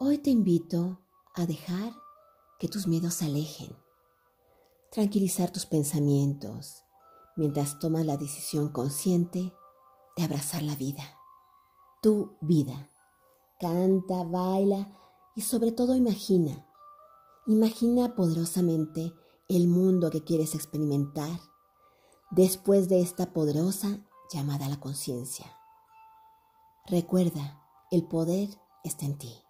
Hoy te invito a dejar que tus miedos se alejen, tranquilizar tus pensamientos mientras tomas la decisión consciente de abrazar la vida, tu vida. Canta, baila y sobre todo imagina. Imagina poderosamente el mundo que quieres experimentar después de esta poderosa llamada a la conciencia. Recuerda, el poder está en ti.